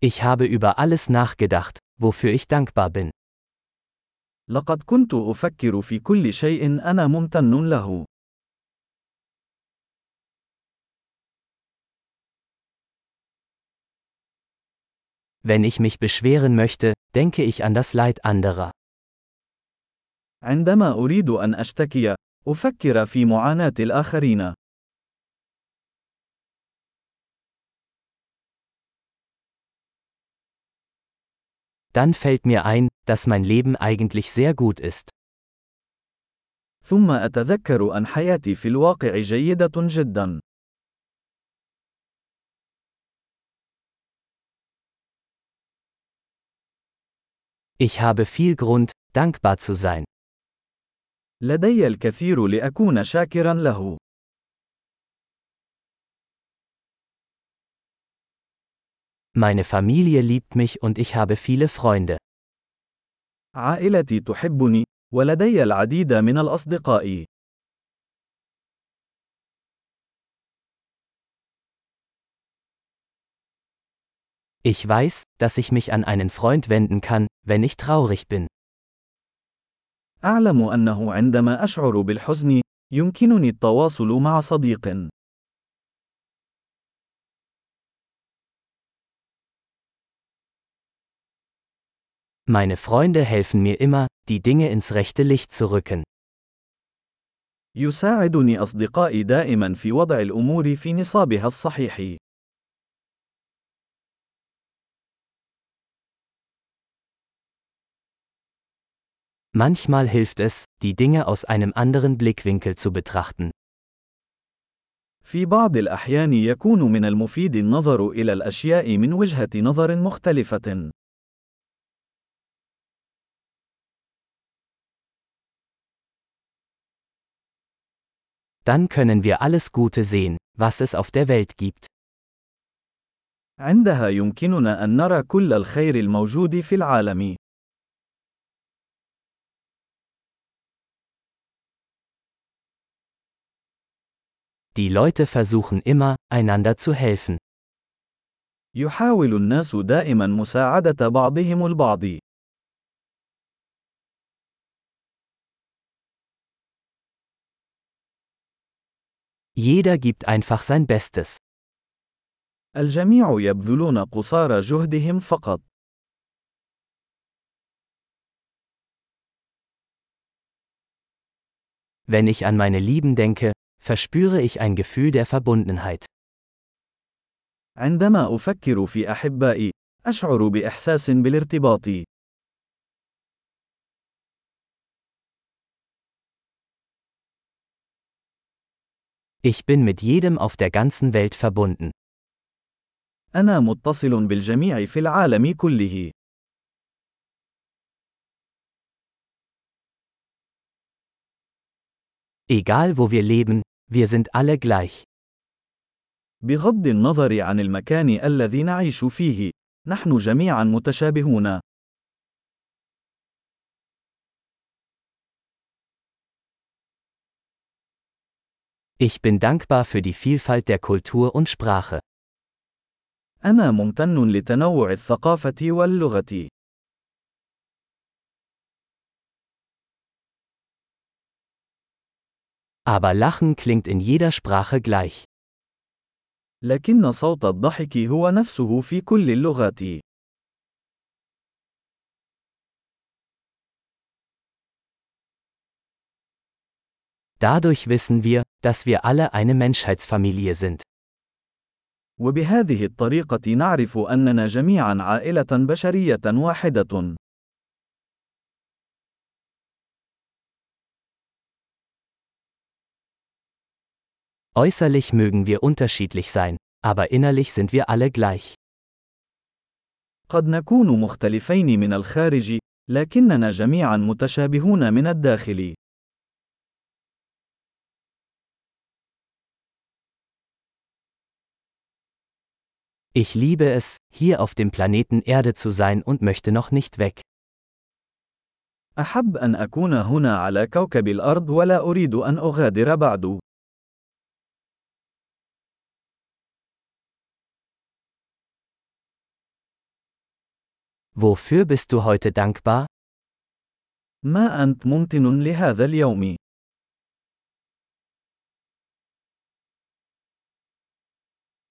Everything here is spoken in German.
Ich habe über alles nachgedacht, wofür ich dankbar bin. لقد كنت أفكر في كل شيء أنا ممتن له. Wenn ich mich beschweren möchte, denke ich an das Leid anderer. عندما أريد أن أشتكي، أفكر في معاناة الآخرين. Dann fällt mir ein, dass mein Leben eigentlich sehr gut ist. ثم أتذكر أن حياتي في الواقع جيدة جدا. Ich habe viel Grund, dankbar zu sein. لدي الكثير لأكون شاكرا له. Meine Familie liebt mich und ich habe viele Freunde. عائلتي تحبني، ولدي العديد من الأصدقاء. Ich weiß, dass ich mich an einen Freund wenden kann, wenn ich traurig bin. أعلم أنه عندما أشعر بالحزن، يمكنني التواصل مع صديق. Meine Freunde helfen mir immer, die Dinge ins rechte Licht zu rücken. يساعدني أصدقائي دائما في وضع الأمور في نصابها الصحيح. Manchmal hilft es, die Dinge aus einem anderen Blickwinkel zu betrachten. في بعض الأحيان يكون من المفيد النظر إلى الأشياء من وجهة نظر مختلفة. Dann können wir alles Gute sehen, was es auf der Welt gibt. عندها يمكننا أن نرى كل الخير الموجود في العالم. Die Leute versuchen immer, einander zu helfen. يحاول الناس دائما مساعدة بعضهم البعض. Jeder gibt einfach sein Bestes. الجميع يبذلون قصارى جهدهم فقط. Wenn ich an meine Lieben denke, verspüre ich ein Gefühl der Verbundenheit. عندما أفكر في أحبائي، أشعر بإحساس بالارتباط. Ich bin mit jedem auf der ganzen Welt verbunden. أنا متصل بالجميع في العالم كله. Egal wo wir leben, wir sind alle gleich. بغض النظر عن المكان الذي نعيش فيه، نحن جميعا متشابهون. Ich bin dankbar für die Vielfalt der Kultur und Sprache. أنا ممتن لتنوع الثقافة واللغة. Aber Lachen klingt in jeder Sprache gleich. لكن صوت الضحك هو نفسه في كل اللغات. Dadurch wissen wir, dass wir alle eine Menschheitsfamilie sind. وبهذه الطريقة نعرف أننا جميعا عائلة بشرية واحدة. Äußerlich mögen wir unterschiedlich sein, aber innerlich sind wir alle gleich. قد نكون مختلفين من الخارج، لكننا جميعا متشابهون من الداخل. Ich liebe es, hier auf dem Planeten Erde zu sein und möchte noch nicht weg. أحب أن أكون هنا على كوكب الأرض ولا أريد أن أغادر بعد. Wofür bist du heute dankbar? ما أنت ممتن لهذا اليوم؟